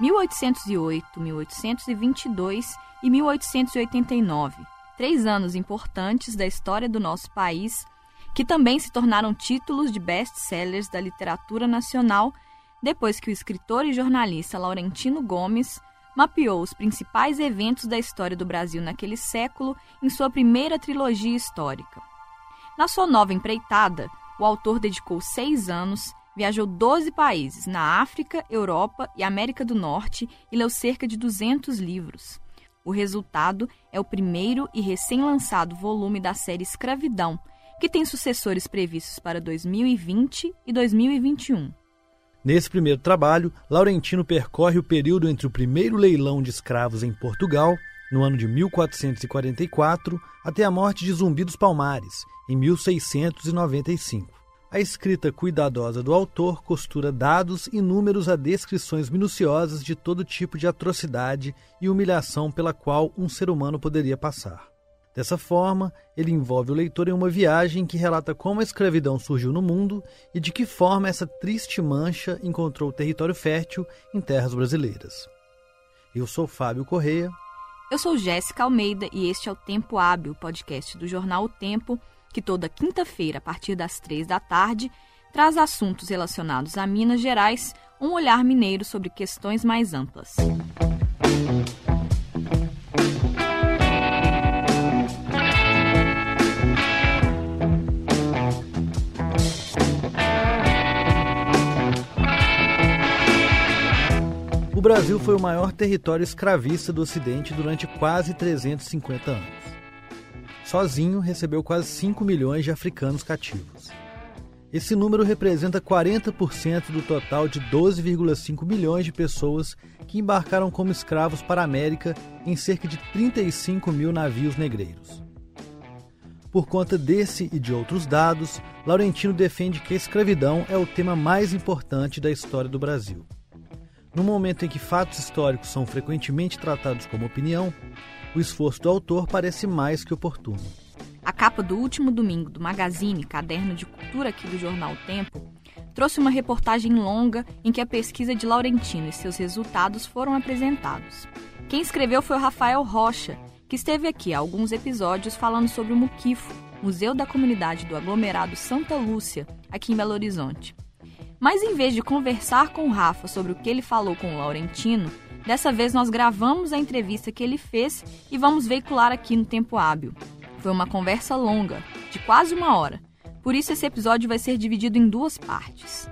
1808, 1822 e 1889. Três anos importantes da história do nosso país, que também se tornaram títulos de best-sellers da literatura nacional depois que o escritor e jornalista Laurentino Gomes mapeou os principais eventos da história do Brasil naquele século em sua primeira trilogia histórica. Na sua nova empreitada, o autor dedicou seis anos, viajou 12 países na África, Europa e América do Norte e leu cerca de 200 livros. O resultado é o primeiro e recém-lançado volume da série Escravidão, que tem sucessores previstos para 2020 e 2021. Nesse primeiro trabalho, Laurentino percorre o período entre o primeiro leilão de escravos em Portugal, no ano de 1444, até a morte de Zumbi dos Palmares, em 1695. A escrita cuidadosa do autor costura dados e números a descrições minuciosas de todo tipo de atrocidade e humilhação pela qual um ser humano poderia passar. Dessa forma, ele envolve o leitor em uma viagem que relata como a escravidão surgiu no mundo e de que forma essa triste mancha encontrou território fértil em terras brasileiras. Eu sou Fábio Correia. Eu sou Jéssica Almeida e este é o Tempo Hábil, podcast do jornal O Tempo, que toda quinta-feira, a partir das três da tarde, traz assuntos relacionados a Minas Gerais, um olhar mineiro sobre questões mais amplas. Brasil foi o maior território escravista do Ocidente durante quase 350 anos. Sozinho, recebeu quase 5 milhões de africanos cativos. Esse número representa 40% do total de 12,5 milhões de pessoas que embarcaram como escravos para a América em cerca de 35 mil navios negreiros. Por conta desse e de outros dados, Laurentino defende que a escravidão é o tema mais importante da história do Brasil. No momento em que fatos históricos são frequentemente tratados como opinião, o esforço do autor parece mais que oportuno. A capa do último domingo do Magazine, caderno de cultura aqui do jornal o Tempo, trouxe uma reportagem longa em que a pesquisa de Laurentino e seus resultados foram apresentados. Quem escreveu foi o Rafael Rocha, que esteve aqui há alguns episódios falando sobre o Muquifo, Museu da Comunidade do Aglomerado Santa Lúcia, aqui em Belo Horizonte. Mas em vez de conversar com o Rafa sobre o que ele falou com o Laurentino, dessa vez nós gravamos a entrevista que ele fez e vamos veicular aqui no tempo hábil. Foi uma conversa longa, de quase uma hora. Por isso esse episódio vai ser dividido em duas partes.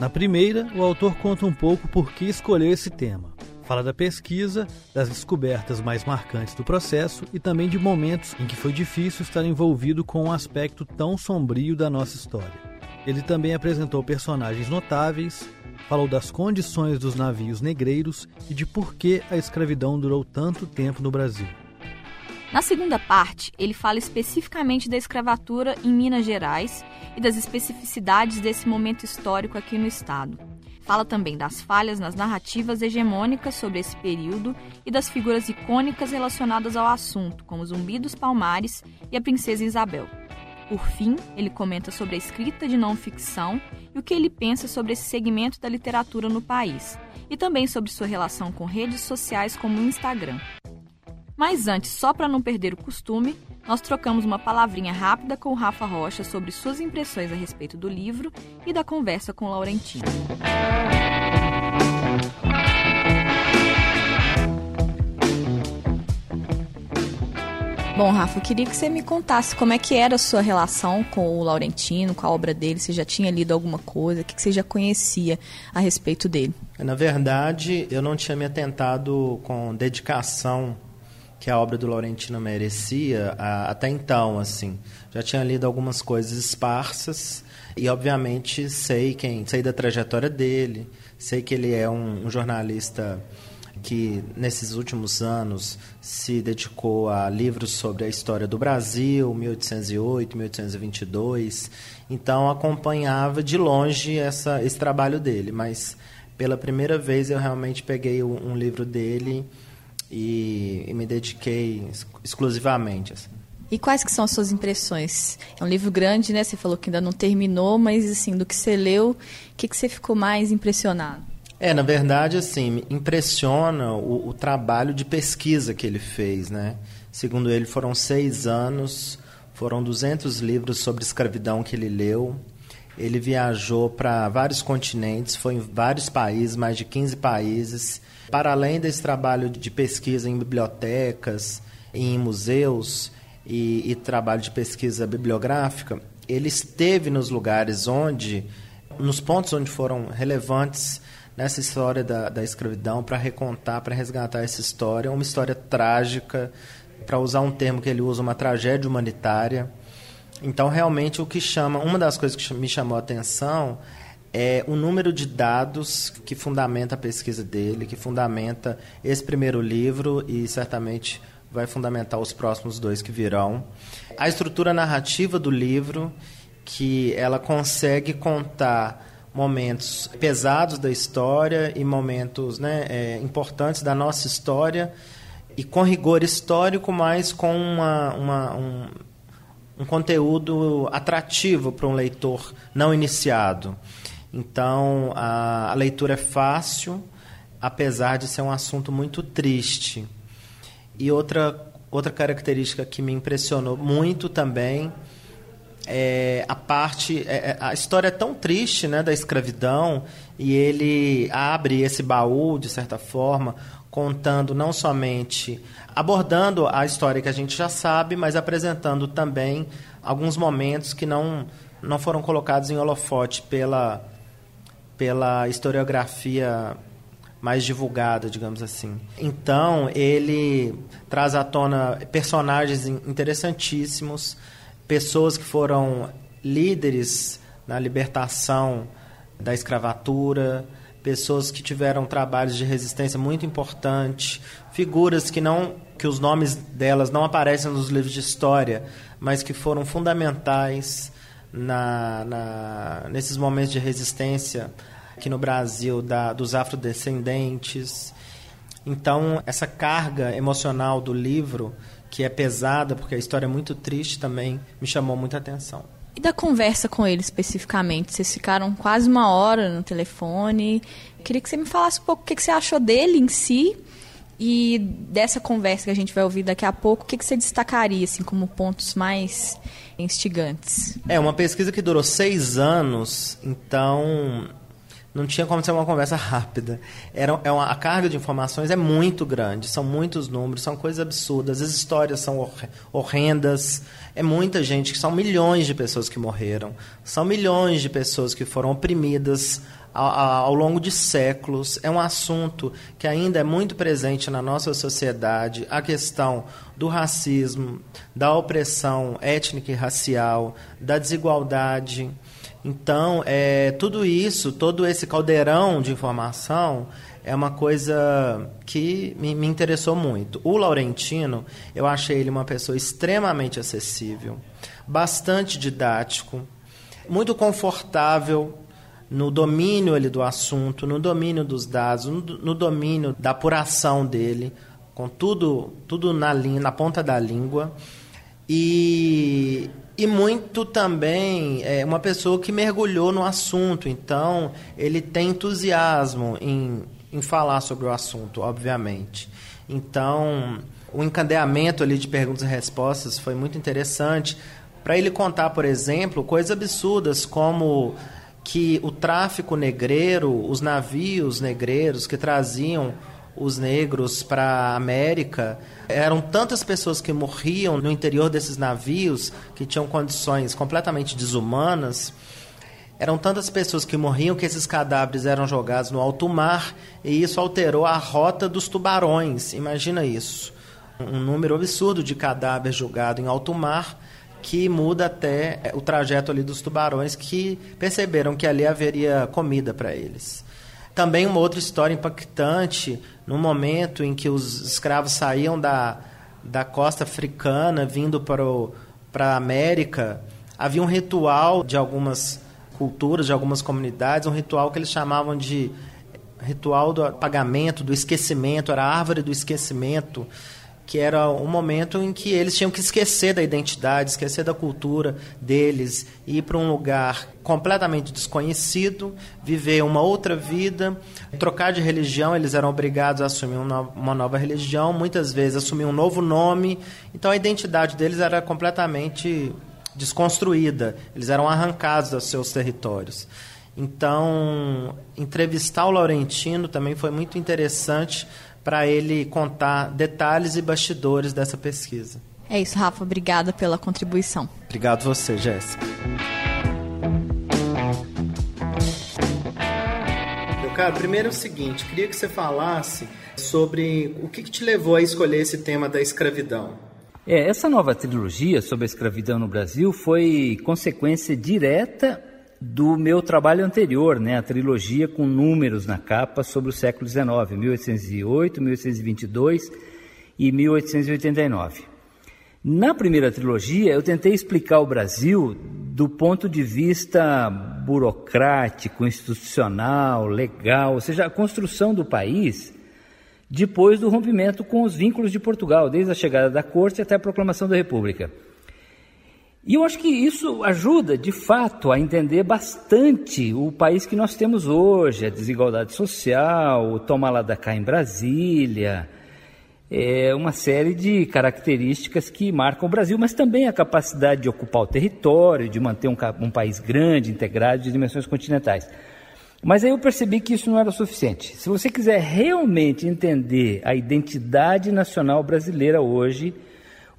Na primeira, o autor conta um pouco por que escolheu esse tema. Fala da pesquisa, das descobertas mais marcantes do processo e também de momentos em que foi difícil estar envolvido com um aspecto tão sombrio da nossa história. Ele também apresentou personagens notáveis, falou das condições dos navios negreiros e de por que a escravidão durou tanto tempo no Brasil. Na segunda parte, ele fala especificamente da escravatura em Minas Gerais e das especificidades desse momento histórico aqui no estado. Fala também das falhas nas narrativas hegemônicas sobre esse período e das figuras icônicas relacionadas ao assunto, como Zumbi dos Palmares e a Princesa Isabel. Por fim, ele comenta sobre a escrita de não ficção e o que ele pensa sobre esse segmento da literatura no país, e também sobre sua relação com redes sociais como o Instagram. Mas antes, só para não perder o costume, nós trocamos uma palavrinha rápida com o Rafa Rocha sobre suas impressões a respeito do livro e da conversa com Laurentino. Bom, Rafa, eu queria que você me contasse como é que era a sua relação com o Laurentino, com a obra dele. Você já tinha lido alguma coisa? O que você já conhecia a respeito dele? Na verdade, eu não tinha me atentado com dedicação que a obra do Laurentino merecia até então, assim. Já tinha lido algumas coisas esparsas e, obviamente, sei quem, sei da trajetória dele, sei que ele é um, um jornalista que nesses últimos anos se dedicou a livros sobre a história do Brasil, 1808, 1822. Então acompanhava de longe essa, esse trabalho dele, mas pela primeira vez eu realmente peguei um, um livro dele e, e, me dediquei exclusivamente. Assim. E quais que são as suas impressões? É um livro grande, né? Você falou que ainda não terminou, mas assim, do que você leu, o que, que você ficou mais impressionado? É, na verdade, assim, impressiona o, o, trabalho de pesquisa que ele fez, né? Segundo ele, foram seis anos, foram 200 livros sobre escravidão que ele leu. Ele viajou para vários continentes, foi em vários países, mais de 15 países. Para além desse trabalho de pesquisa em bibliotecas, em museus e, e trabalho de pesquisa bibliográfica, ele esteve nos lugares onde, nos pontos onde foram relevantes nessa história da, da escravidão para recontar, para resgatar essa história, uma história trágica, para usar um termo que ele usa, uma tragédia humanitária. Então, realmente, o que chama, uma das coisas que me chamou a atenção é o número de dados que fundamenta a pesquisa dele, que fundamenta esse primeiro livro e certamente vai fundamentar os próximos dois que virão. A estrutura narrativa do livro, que ela consegue contar momentos pesados da história e momentos né, é, importantes da nossa história e com rigor histórico, mas com uma, uma um, um conteúdo atrativo para um leitor não iniciado. Então, a, a leitura é fácil, apesar de ser um assunto muito triste. E outra, outra característica que me impressionou muito também é, a parte é, é, a história é tão triste né da escravidão e ele abre esse baú de certa forma contando não somente abordando a história que a gente já sabe mas apresentando também alguns momentos que não não foram colocados em holofote pela pela historiografia mais divulgada, digamos assim. Então, ele traz à tona personagens interessantíssimos, pessoas que foram líderes na libertação da escravatura, pessoas que tiveram trabalhos de resistência muito importantes, figuras que não que os nomes delas não aparecem nos livros de história, mas que foram fundamentais na, na nesses momentos de resistência aqui no Brasil da, dos afrodescendentes. Então, essa carga emocional do livro que é pesada, porque a história é muito triste também, me chamou muita atenção. E da conversa com ele especificamente? Vocês ficaram quase uma hora no telefone. Queria que você me falasse um pouco o que você achou dele em si e dessa conversa que a gente vai ouvir daqui a pouco, o que você destacaria assim, como pontos mais instigantes? É uma pesquisa que durou seis anos, então não tinha como ser uma conversa rápida. Era, é uma, a carga de informações é muito grande, são muitos números, são coisas absurdas, as histórias são horrendas. É muita gente, são milhões de pessoas que morreram, são milhões de pessoas que foram oprimidas ao, ao longo de séculos. É um assunto que ainda é muito presente na nossa sociedade a questão do racismo, da opressão étnica e racial, da desigualdade. Então, é, tudo isso, todo esse caldeirão de informação é uma coisa que me, me, interessou muito. O Laurentino, eu achei ele uma pessoa extremamente acessível, bastante didático, muito confortável no domínio ele, do assunto, no domínio dos dados, no, no domínio da apuração dele, com tudo, tudo na, linha, na ponta da língua. E e muito também é uma pessoa que mergulhou no assunto, então ele tem entusiasmo em, em falar sobre o assunto, obviamente. Então, o encadeamento ali de perguntas e respostas foi muito interessante para ele contar, por exemplo, coisas absurdas como que o tráfico negreiro, os navios negreiros que traziam os negros para a América. Eram tantas pessoas que morriam no interior desses navios, que tinham condições completamente desumanas. Eram tantas pessoas que morriam que esses cadáveres eram jogados no alto mar e isso alterou a rota dos tubarões. Imagina isso. Um número absurdo de cadáveres jogados em alto mar que muda até o trajeto ali dos tubarões que perceberam que ali haveria comida para eles. Também uma outra história impactante, no momento em que os escravos saíam da, da costa africana, vindo para, o, para a América, havia um ritual de algumas culturas, de algumas comunidades, um ritual que eles chamavam de ritual do apagamento, do esquecimento, era a árvore do esquecimento, que era um momento em que eles tinham que esquecer da identidade, esquecer da cultura deles, ir para um lugar completamente desconhecido, viver uma outra vida, trocar de religião, eles eram obrigados a assumir uma nova religião, muitas vezes assumir um novo nome, então a identidade deles era completamente desconstruída, eles eram arrancados dos seus territórios. Então, entrevistar o Laurentino também foi muito interessante para ele contar detalhes e bastidores dessa pesquisa. É isso, Rafa. Obrigada pela contribuição. Obrigado você, Jéssica. Meu caro, primeiro é o seguinte, queria que você falasse sobre o que, que te levou a escolher esse tema da escravidão. É, essa nova trilogia sobre a escravidão no Brasil foi consequência direta do meu trabalho anterior, né, a trilogia com números na capa sobre o século XIX, 1808, 1822 e 1889. Na primeira trilogia, eu tentei explicar o Brasil do ponto de vista burocrático, institucional, legal, ou seja, a construção do país depois do rompimento com os vínculos de Portugal, desde a chegada da corte até a proclamação da República. E eu acho que isso ajuda, de fato, a entender bastante o país que nós temos hoje, a desigualdade social, o toma lá da cá em Brasília, é uma série de características que marcam o Brasil, mas também a capacidade de ocupar o território, de manter um, um país grande, integrado, de dimensões continentais. Mas aí eu percebi que isso não era suficiente. Se você quiser realmente entender a identidade nacional brasileira hoje,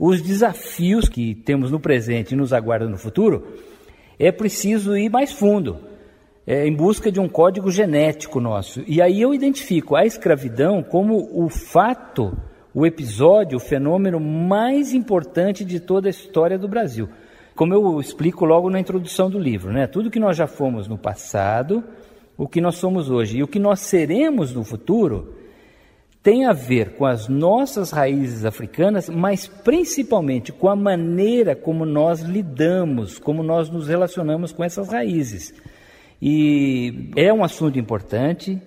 os desafios que temos no presente e nos aguardam no futuro, é preciso ir mais fundo, é, em busca de um código genético nosso. E aí eu identifico a escravidão como o fato, o episódio, o fenômeno mais importante de toda a história do Brasil. Como eu explico logo na introdução do livro, né? Tudo que nós já fomos no passado, o que nós somos hoje e o que nós seremos no futuro tem a ver com as nossas raízes africanas, mas principalmente com a maneira como nós lidamos, como nós nos relacionamos com essas raízes. E é um assunto importante,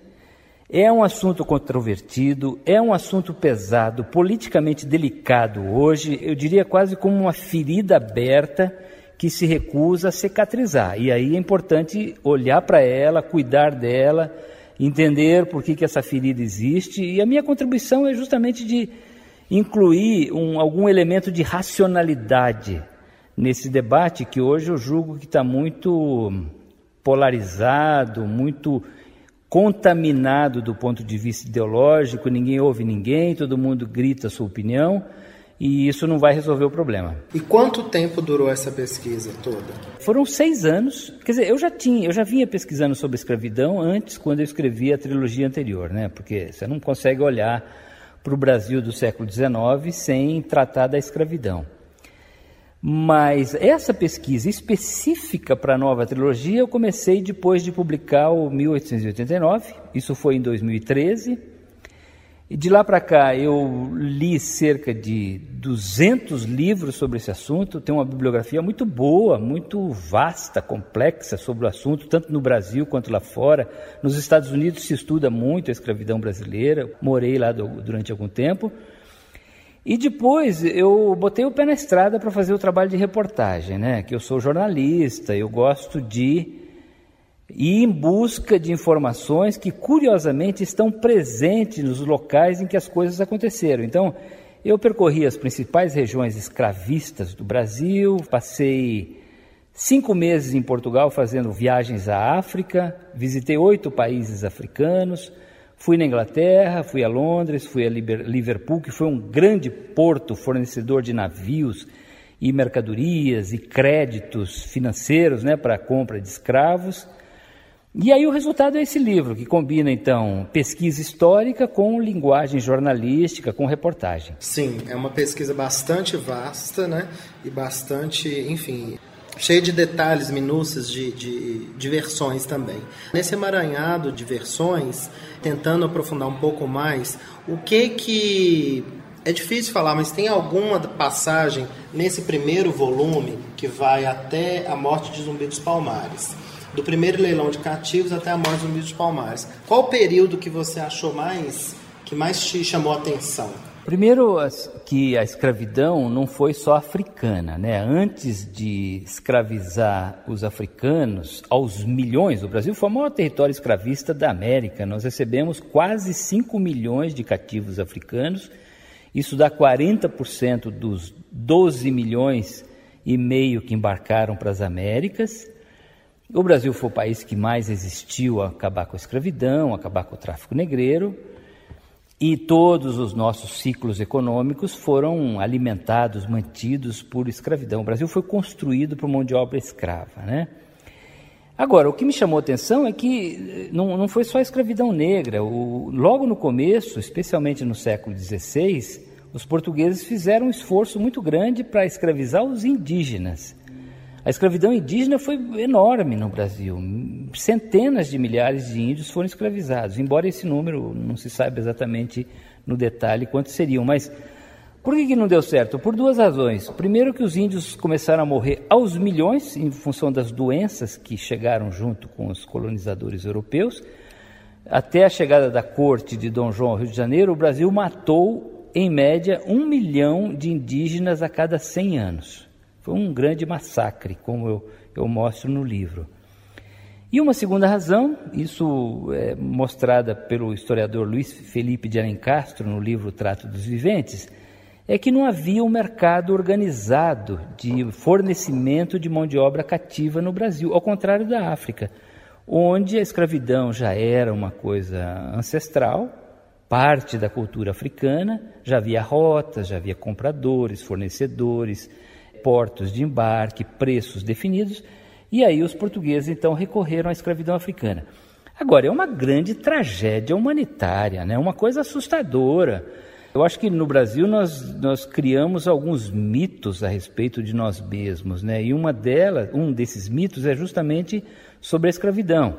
é um assunto controvertido, é um assunto pesado, politicamente delicado hoje, eu diria quase como uma ferida aberta que se recusa a cicatrizar. E aí é importante olhar para ela, cuidar dela entender por que, que essa ferida existe, e a minha contribuição é justamente de incluir um, algum elemento de racionalidade nesse debate que hoje eu julgo que está muito polarizado, muito contaminado do ponto de vista ideológico, ninguém ouve ninguém, todo mundo grita a sua opinião e isso não vai resolver o problema. E quanto tempo durou essa pesquisa toda? Foram seis anos. Quer dizer, eu já tinha, eu já vinha pesquisando sobre escravidão antes, quando eu escrevi a trilogia anterior, né? Porque você não consegue olhar para o Brasil do século XIX sem tratar da escravidão. Mas essa pesquisa específica para a nova trilogia eu comecei depois de publicar o 1889, isso foi em 2013. E de lá para cá eu li cerca de 200 livros sobre esse assunto, tem uma bibliografia muito boa, muito vasta, complexa sobre o assunto, tanto no Brasil quanto lá fora. Nos Estados Unidos se estuda muito a escravidão brasileira, morei lá do, durante algum tempo. E depois eu botei o pé na estrada para fazer o trabalho de reportagem, né? Que eu sou jornalista, eu gosto de e em busca de informações que, curiosamente, estão presentes nos locais em que as coisas aconteceram. Então, eu percorri as principais regiões escravistas do Brasil, passei cinco meses em Portugal fazendo viagens à África, visitei oito países africanos, fui na Inglaterra, fui a Londres, fui a Liverpool, que foi um grande porto fornecedor de navios e mercadorias e créditos financeiros né, para a compra de escravos. E aí o resultado é esse livro, que combina então pesquisa histórica com linguagem jornalística, com reportagem. Sim, é uma pesquisa bastante vasta, né? E bastante, enfim, cheia de detalhes, minúcias de, de, de versões também. Nesse emaranhado de versões, tentando aprofundar um pouco mais, o que que é difícil falar, mas tem alguma passagem nesse primeiro volume que vai até a morte de Zumbi dos Palmares? Do primeiro leilão de cativos até a morte do Zumbi dos Palmares. Qual o período que você achou mais, que mais te chamou a atenção? Primeiro, que a escravidão não foi só africana, né? Antes de escravizar os africanos aos milhões, o Brasil foi o maior território escravista da América. Nós recebemos quase 5 milhões de cativos africanos. Isso dá 40% dos 12 milhões e meio que embarcaram para as Américas. O Brasil foi o país que mais resistiu a acabar com a escravidão, acabar com o tráfico negreiro. E todos os nossos ciclos econômicos foram alimentados, mantidos por escravidão. O Brasil foi construído por mão de obra escrava, né? Agora, o que me chamou a atenção é que eh, não, não foi só a escravidão negra. O, logo no começo, especialmente no século XVI, os portugueses fizeram um esforço muito grande para escravizar os indígenas. A escravidão indígena foi enorme no Brasil. Centenas de milhares de índios foram escravizados, embora esse número não se saiba exatamente no detalhe quantos seriam. Mas por que, que não deu certo? Por duas razões. Primeiro, que os índios começaram a morrer aos milhões em função das doenças que chegaram junto com os colonizadores europeus. Até a chegada da corte de Dom João ao Rio de Janeiro, o Brasil matou, em média, um milhão de indígenas a cada 100 anos. Foi um grande massacre, como eu, eu mostro no livro. E uma segunda razão, isso é mostrada pelo historiador Luiz Felipe de Alencastro no livro Trato dos Viventes, é que não havia um mercado organizado de fornecimento de mão de obra cativa no Brasil, ao contrário da África, onde a escravidão já era uma coisa ancestral, parte da cultura africana, já havia rotas, já havia compradores, fornecedores, portos de embarque, preços definidos, e aí os portugueses então recorreram à escravidão africana. Agora, é uma grande tragédia humanitária, né? uma coisa assustadora. Eu acho que no Brasil nós, nós criamos alguns mitos a respeito de nós mesmos, né? e uma delas, um desses mitos é justamente sobre a escravidão.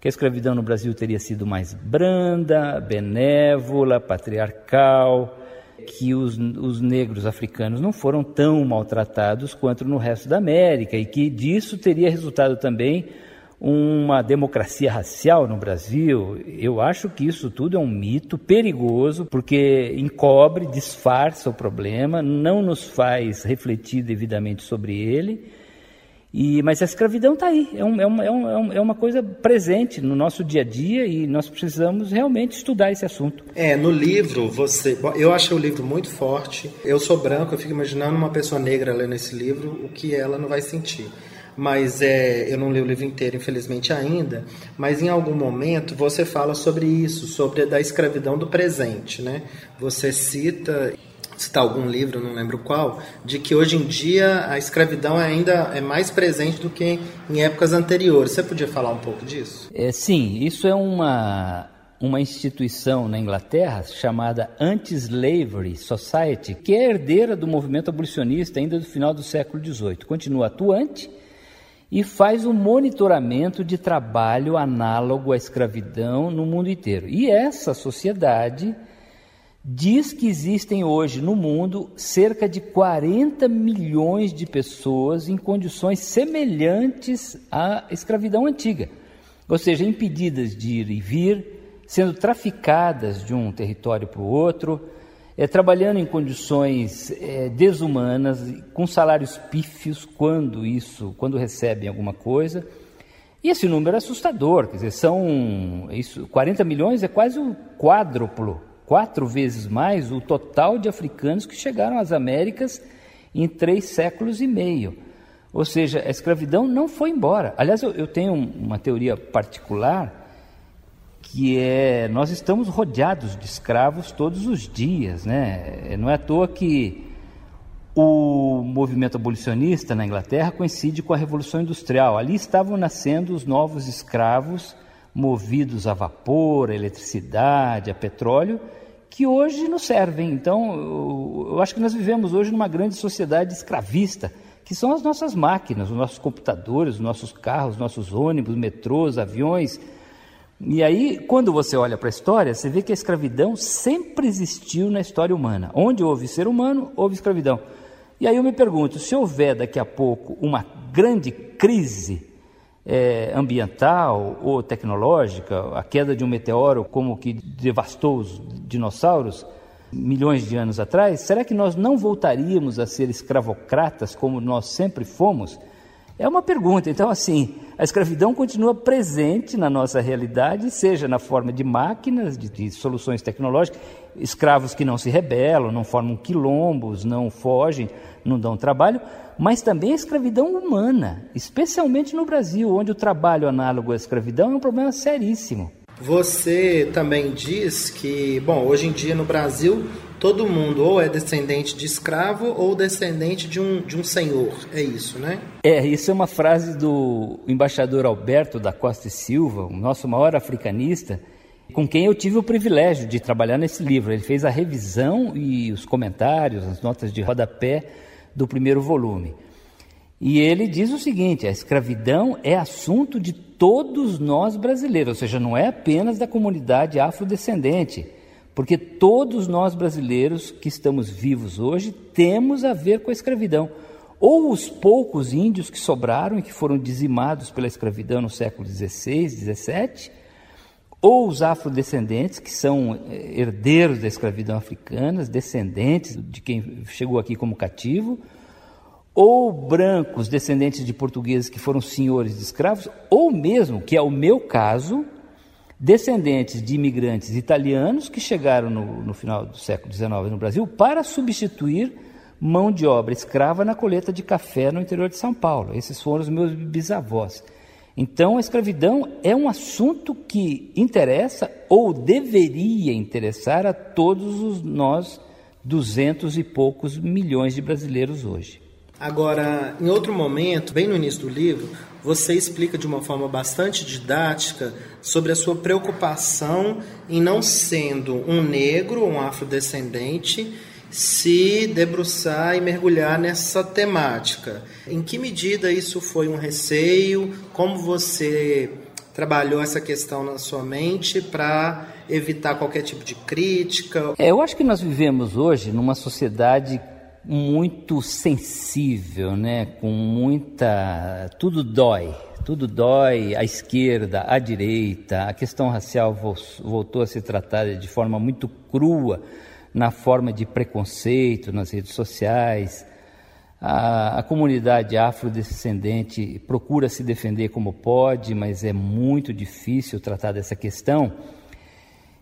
Que a escravidão no Brasil teria sido mais branda, benévola, patriarcal, que os, os negros africanos não foram tão maltratados quanto no resto da América e que disso teria resultado também uma democracia racial no Brasil. Eu acho que isso tudo é um mito perigoso, porque encobre, disfarça o problema, não nos faz refletir devidamente sobre ele e, mas a escravidão está aí, é, um, é, uma, é, um, é uma coisa presente no nosso dia a dia e nós precisamos realmente estudar esse assunto. É, no livro, você. Eu achei o livro muito forte. Eu sou branco, eu fico imaginando uma pessoa negra lendo esse livro, o que ela não vai sentir. Mas é, eu não li o livro inteiro, infelizmente, ainda. Mas em algum momento você fala sobre isso, sobre a da escravidão do presente. Né? Você cita citar algum livro, não lembro qual, de que hoje em dia a escravidão ainda é mais presente do que em épocas anteriores. Você podia falar um pouco disso? É, sim, isso é uma, uma instituição na Inglaterra chamada Anti-Slavery Society, que é herdeira do movimento abolicionista ainda do final do século XVIII. Continua atuante e faz um monitoramento de trabalho análogo à escravidão no mundo inteiro. E essa sociedade diz que existem hoje no mundo cerca de 40 milhões de pessoas em condições semelhantes à escravidão antiga, ou seja, impedidas de ir e vir, sendo traficadas de um território para o outro, é, trabalhando em condições é, desumanas, com salários pífios quando isso, quando recebem alguma coisa. E esse número é assustador, quer dizer, são isso, 40 milhões é quase o quádruplo quatro vezes mais o total de africanos que chegaram às Américas em três séculos e meio. Ou seja, a escravidão não foi embora. Aliás, eu, eu tenho uma teoria particular que é nós estamos rodeados de escravos todos os dias, né? Não é à toa que o movimento abolicionista na Inglaterra coincide com a Revolução Industrial. Ali estavam nascendo os novos escravos movidos a vapor, a eletricidade, a petróleo, que hoje nos servem. Então, eu, acho que nós vivemos hoje numa grande sociedade escravista, que são as nossas máquinas, os nossos computadores, os nossos carros, os nossos ônibus, metrôs, aviões. E aí, quando você olha para a história, você vê que a escravidão sempre existiu na história humana. Onde houve ser humano, houve escravidão. E aí eu me pergunto, se houver daqui a pouco uma grande crise é, ambiental ou tecnológica, a queda de um meteoro como que devastou os dinossauros, milhões de anos atrás, será que nós não voltaríamos a ser escravocratas como nós sempre fomos? É uma pergunta. Então, assim, a escravidão continua presente na nossa realidade, seja na forma de máquinas, de, de, soluções tecnológicas, escravos que não se rebelam, não formam quilombos, não fogem, não dão trabalho, mas também a escravidão humana, especialmente no Brasil, onde o trabalho análogo à escravidão é um problema seríssimo. Você também diz que, bom, hoje em dia no Brasil todo mundo ou é descendente de escravo ou descendente de um, de um senhor. É isso, né? É, isso é uma frase do embaixador Alberto da Costa e Silva, o nosso maior africanista, com quem eu tive o privilégio de trabalhar nesse livro. Ele fez a revisão e os comentários, as notas de rodapé do primeiro volume. E ele diz o seguinte: a escravidão é assunto de todos nós brasileiros, ou seja, não é apenas da comunidade afrodescendente porque todos nós brasileiros que estamos vivos hoje temos a ver com a escravidão. Ou os poucos índios que sobraram e que foram dizimados pela escravidão no século XVI, XVII, ou os afrodescendentes, que são eh, herdeiros da escravidão africana, descendentes de quem chegou aqui como cativo, ou brancos, descendentes de portugueses que foram senhores de escravos, ou mesmo, que é o meu caso, descendentes de imigrantes italianos que chegaram no, no final do século XIX no Brasil para substituir mão de obra escrava na colheita de café no interior de São Paulo. Esses foram os meus bisavós. Então, a escravidão é um assunto que interessa ou deveria interessar a todos os nós, duzentos e poucos milhões de brasileiros hoje. Agora, em outro momento, bem no início do livro, você explica de uma forma bastante didática sobre a sua preocupação em não sendo um negro, um afrodescendente, se debruçar e mergulhar nessa temática. Em que medida isso foi um receio? Como você trabalhou essa questão na sua mente para evitar qualquer tipo de crítica? É, eu acho que nós vivemos hoje numa sociedade muito sensível, né? Com muita. Tudo dói, tudo dói. A esquerda, a direita, a questão racial voltou a se tratar de forma muito crua, na forma de preconceito nas redes sociais. A, a comunidade afrodescendente procura se defender como pode, mas é muito difícil tratar dessa questão.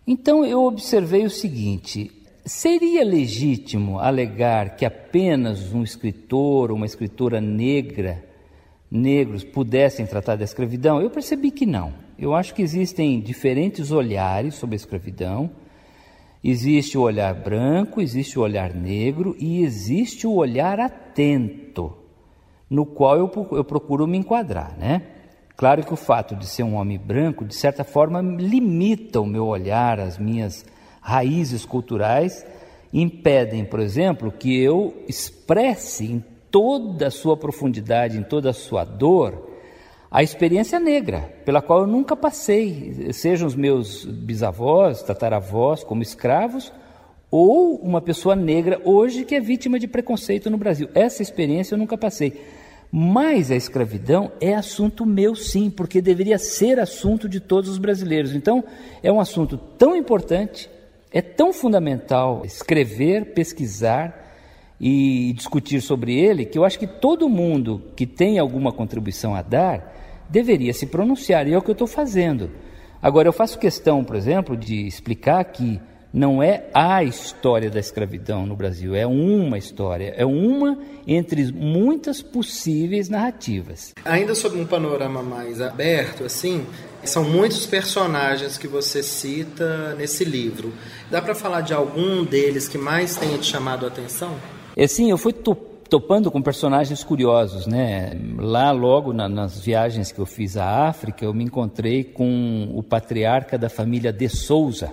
Então eu observei o seguinte: Seria legítimo alegar que apenas um escritor ou uma escritora negra, negros, pudessem tratar da escravidão? Eu percebi que não. Eu acho que existem diferentes olhares sobre a escravidão. Existe o olhar branco, existe o olhar negro e existe o olhar atento, no qual eu, eu procuro me enquadrar, né? Claro que o fato de ser um homem branco, de certa forma, limita o meu olhar, as minhas raízes culturais impedem, por exemplo, que eu expresse em toda a sua profundidade, em toda a sua dor, a experiência negra, pela qual eu nunca passei, sejam os meus bisavós, tataravós, como escravos, ou uma pessoa negra hoje que é vítima de preconceito no Brasil. Essa experiência eu nunca passei. Mas a escravidão é assunto meu, sim, porque deveria ser assunto de todos os brasileiros. Então, é um assunto tão importante é tão fundamental escrever, pesquisar e discutir sobre ele que eu acho que todo mundo que tem alguma contribuição a dar deveria se pronunciar, e é o que eu estou fazendo. Agora, eu faço questão, por exemplo, de explicar que não é a história da escravidão no Brasil, é uma história, é uma entre muitas possíveis narrativas. Ainda sobre um panorama mais aberto, assim, são muitos personagens que você cita nesse livro. Dá para falar de algum deles que mais tenha te chamado a atenção? É sim, eu fui topando com personagens curiosos, né? Lá logo na, nas viagens que eu fiz à África, eu me encontrei com o patriarca da família de Souza,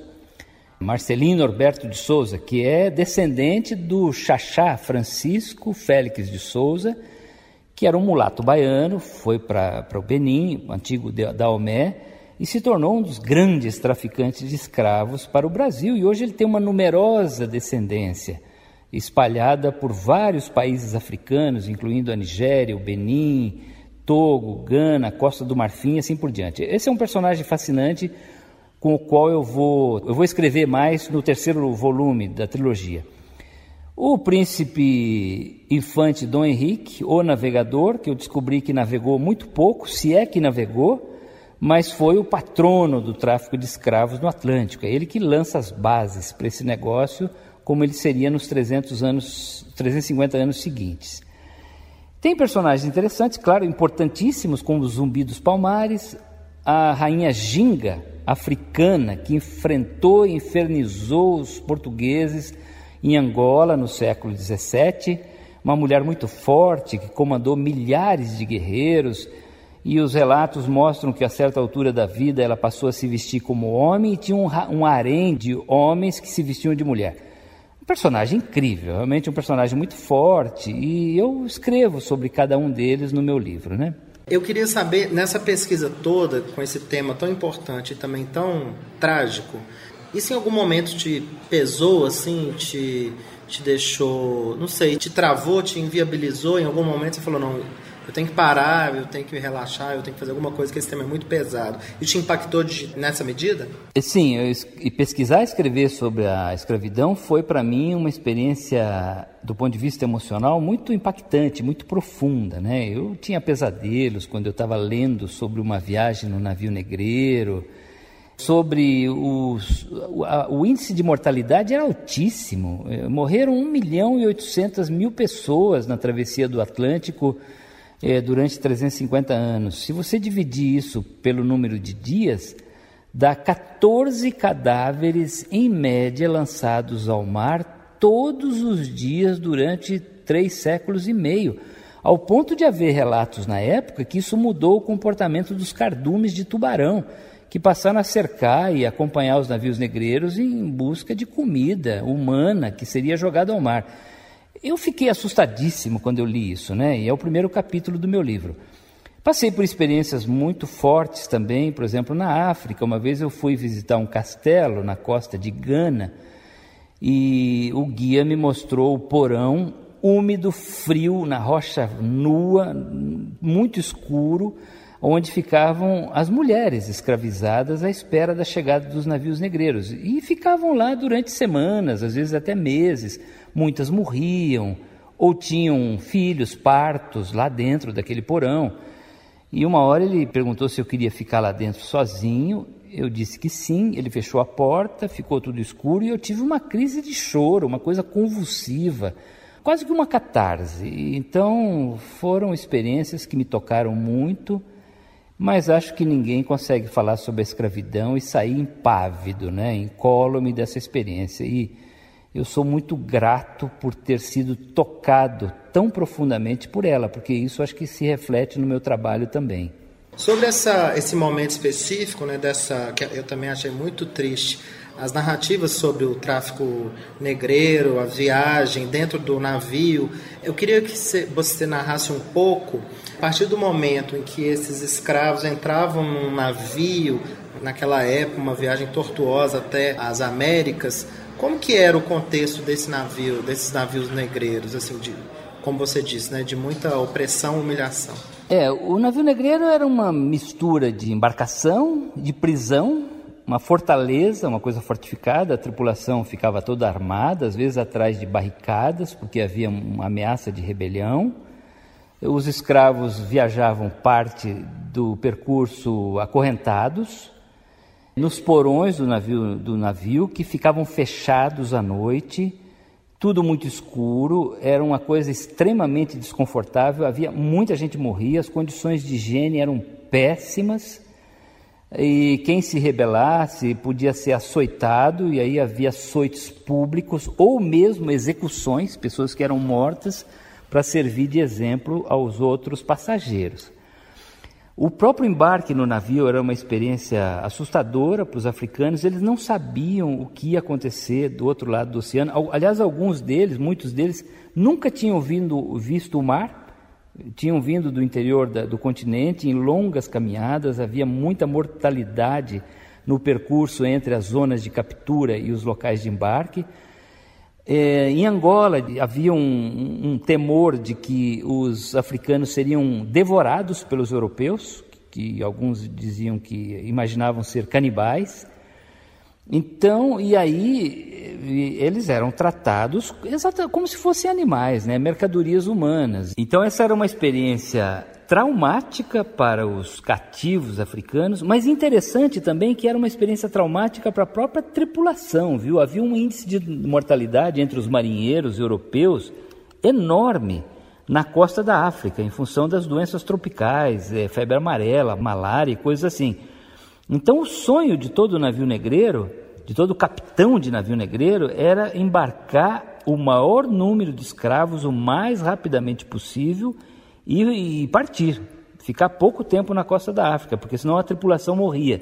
Marcelino Norberto de Souza, que é descendente do Xaxá Francisco Félix de Souza, que era um mulato baiano, foi para o Benin, antigo Daomé, e se tornou um dos grandes traficantes de escravos para o Brasil. E hoje ele tem uma numerosa descendência, espalhada por vários países africanos, incluindo a Nigéria, o Benin, Togo, Gana, Costa do Marfim e assim por diante. Esse é um personagem fascinante com o qual eu vou, eu vou escrever mais no terceiro volume da trilogia. O príncipe infante Dom Henrique, o navegador, que eu descobri que navegou muito pouco, se é que navegou, mas foi o patrono do tráfico de escravos no Atlântico. É ele que lança as bases para esse negócio, como ele seria nos 300 anos, 350 anos seguintes. Tem personagens interessantes, claro, importantíssimos, como o Zumbi dos Palmares, a rainha Ginga, africana, que enfrentou e infernizou os portugueses em Angola no século XVII, uma mulher muito forte que comandou milhares de guerreiros, e os relatos mostram que a certa altura da vida ela passou a se vestir como homem e tinha um, um harém de homens que se vestiam de mulher. Um personagem incrível, realmente um personagem muito forte, e eu escrevo sobre cada um deles no meu livro, né? Eu queria saber, nessa pesquisa toda, com esse tema tão importante e também tão trágico, isso em algum momento te pesou, assim, te, te deixou, não sei, te travou, te inviabilizou? Em algum momento você falou, não, eu tenho que parar, eu tenho que relaxar, eu tenho que fazer alguma coisa que esse tema é muito pesado. E te impactou de, nessa medida? Sim, eu, e pesquisar e escrever sobre a escravidão foi para mim uma experiência do ponto de vista emocional muito impactante, muito profunda, né? Eu tinha pesadelos quando eu estava lendo sobre uma viagem no navio negreiro, sobre os, o, a, o, índice de mortalidade era altíssimo. Eh, morreram 1 milhão e 800 mil pessoas na travessia do Atlântico é, durante 350 anos. Se você dividir isso pelo número de dias, dá 14 cadáveres em média lançados ao mar todos os dias durante três séculos e meio, ao ponto de haver relatos na época que isso mudou o comportamento dos cardumes de tubarão, que passaram a cercar e acompanhar os navios negreiros em busca de comida humana que seria jogada ao mar. Eu fiquei assustadíssimo quando eu li isso, né? E é o primeiro capítulo do meu livro. Passei por experiências muito fortes também, por exemplo, na África. Uma vez eu fui visitar um castelo na costa de Gana e o guia me mostrou o porão úmido, frio, na rocha nua, muito escuro, onde ficavam as mulheres escravizadas à espera da chegada dos navios negreiros. E ficavam lá durante semanas, às vezes até meses Muitas morriam ou tinham filhos, partos lá dentro daquele porão. E uma hora ele perguntou se eu queria ficar lá dentro sozinho. Eu disse que sim. Ele fechou a porta, ficou tudo escuro e eu tive uma crise de choro, uma coisa convulsiva, quase que uma catarse. Então foram experiências que me tocaram muito, mas acho que ninguém consegue falar sobre a escravidão e sair impávido, né, incólume dessa experiência. E eu sou muito grato por ter sido tocado tão profundamente por ela, porque isso acho que se reflete no meu trabalho também. Sobre essa, esse momento específico, né, dessa, que eu também achei muito triste, as narrativas sobre o tráfico negreiro, a viagem dentro do navio, eu queria que você narrasse um pouco, a partir do momento em que esses escravos entravam num navio, naquela época, uma viagem tortuosa até as Américas, como que era o contexto desse navio, desses navios negreiros, assim, de, como você disse, né, de muita opressão humilhação? É, o navio negreiro era uma mistura de embarcação, de prisão, uma fortaleza, uma coisa fortificada, a tripulação ficava toda armada, às vezes atrás de barricadas, porque havia uma ameaça de rebelião. Os escravos viajavam parte do percurso acorrentados, nos porões do navio, do navio que ficavam fechados à noite, tudo muito escuro, era uma coisa extremamente desconfortável, havia muita gente morria, as condições de higiene eram péssimas. E quem se rebelasse podia ser açoitado, e aí havia açoites públicos, ou mesmo execuções, pessoas que eram mortas, para servir de exemplo aos outros passageiros. O próprio embarque no navio era uma experiência assustadora para os africanos, eles não sabiam o que ia acontecer do outro lado do oceano. Aliás, alguns deles, muitos deles, nunca tinham vindo, visto o mar, tinham vindo do interior da, do continente em longas caminhadas, havia muita mortalidade no percurso entre as zonas de captura e os locais de embarque. É, em Angola havia um, um, temor de que os africanos seriam devorados pelos europeus, que alguns diziam que imaginavam ser canibais. Então, e aí eles eram tratados exatamente como se fossem animais, né? mercadorias humanas. Então, essa era uma experiência traumática para os cativos africanos, mas interessante também que era uma experiência traumática para a própria tripulação, viu? Havia um índice de mortalidade entre os marinheiros europeus enorme na costa da África, em função das doenças tropicais, é, febre amarela, malária e coisas assim. Então, o sonho de todo navio negreiro, de todo capitão de navio negreiro, era embarcar o maior número de escravos o mais rapidamente possível e, e partir, ficar pouco tempo na costa da África, porque senão a tripulação morria.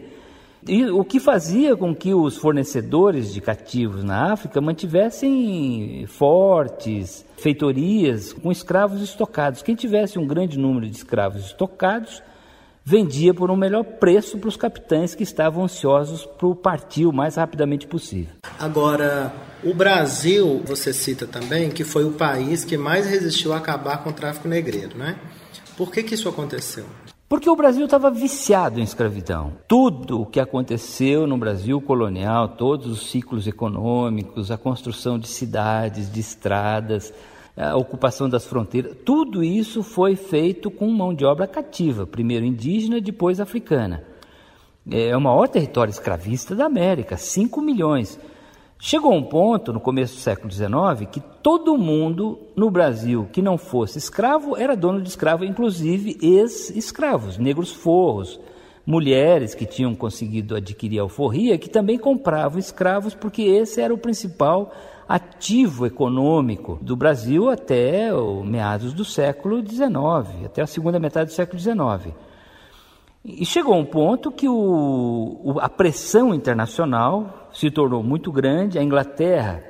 E o que fazia com que os fornecedores de cativos na África mantivessem fortes feitorias com escravos estocados. Quem tivesse um grande número de escravos estocados vendia por um melhor preço para os capitães que estavam ansiosos para partir o mais rapidamente possível. Agora, o Brasil, você cita também que foi o país que mais resistiu a acabar com o tráfico negreiro, né? Por que, que isso aconteceu? Porque o Brasil estava viciado em escravidão. Tudo o que aconteceu no Brasil colonial, todos os ciclos econômicos, a construção de cidades, de estradas, a ocupação das fronteiras, tudo isso foi feito com mão de obra cativa, primeiro indígena, depois africana. É o maior território escravista da América, 5 milhões. Chegou um ponto, no começo do século XIX, que todo mundo no Brasil que não fosse escravo era dono de escravo, inclusive ex-escravos, negros forros, mulheres que tinham conseguido adquirir alforria, que também compravam escravos, porque esse era o principal ativo econômico do Brasil até o meados do século XIX, até a segunda metade do século XIX. E chegou um ponto que o, a pressão internacional se tornou muito grande. A Inglaterra,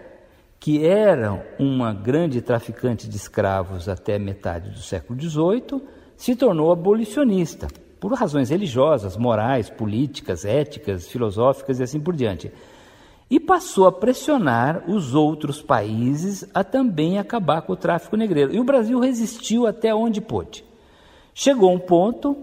que era uma grande traficante de escravos até metade do século XVIII, se tornou abolicionista, por razões religiosas, morais, políticas, éticas, filosóficas e assim por diante. E passou a pressionar os outros países a também acabar com o tráfico negreiro. E o Brasil resistiu até onde pôde. Chegou um ponto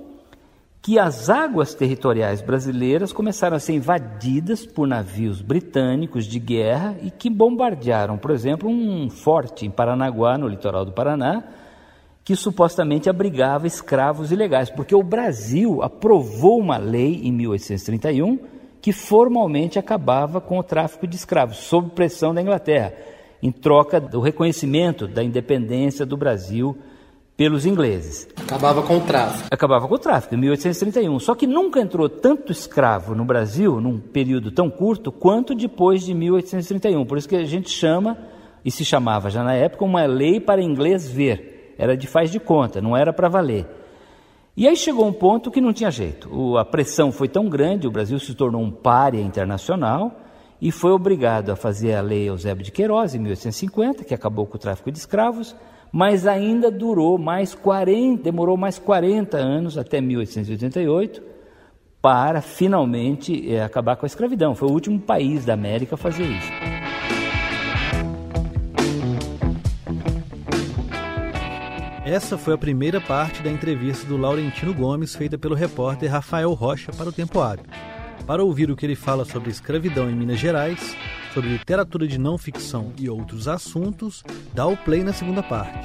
que as águas territoriais brasileiras começaram a ser invadidas por navios britânicos de guerra e que bombardearam, por exemplo, um forte em Paranaguá, no litoral do Paraná, que supostamente abrigava escravos ilegais, porque o Brasil aprovou uma lei em 1831 que formalmente acabava com o tráfico de escravos, sob pressão da Inglaterra, em troca do reconhecimento da independência do Brasil pelos ingleses. Acabava com o tráfico. Acabava com o tráfico, em 1831. Só que nunca entrou tanto escravo no Brasil, num período tão curto, quanto depois de 1831. Por isso que a gente chama, e se chamava já na época, uma lei para inglês ver. Era de faz de conta, não era para valer. E aí chegou um ponto que não tinha jeito. O, a pressão foi tão grande, o Brasil se tornou um párea internacional e foi obrigado a fazer a lei Eusébio de Queiroz, em 1850, que acabou com o tráfico de escravos, mas ainda durou mais 40, demorou mais 40 anos até 1888 para finalmente é, acabar com a escravidão. Foi o último país da América a fazer isso. Essa foi a primeira parte da entrevista do Laurentino Gomes feita pelo repórter Rafael Rocha para o Tempo Hábil. Para ouvir o que ele fala sobre escravidão em Minas Gerais, sobre literatura de não ficção e outros assuntos, dá o play na segunda parte.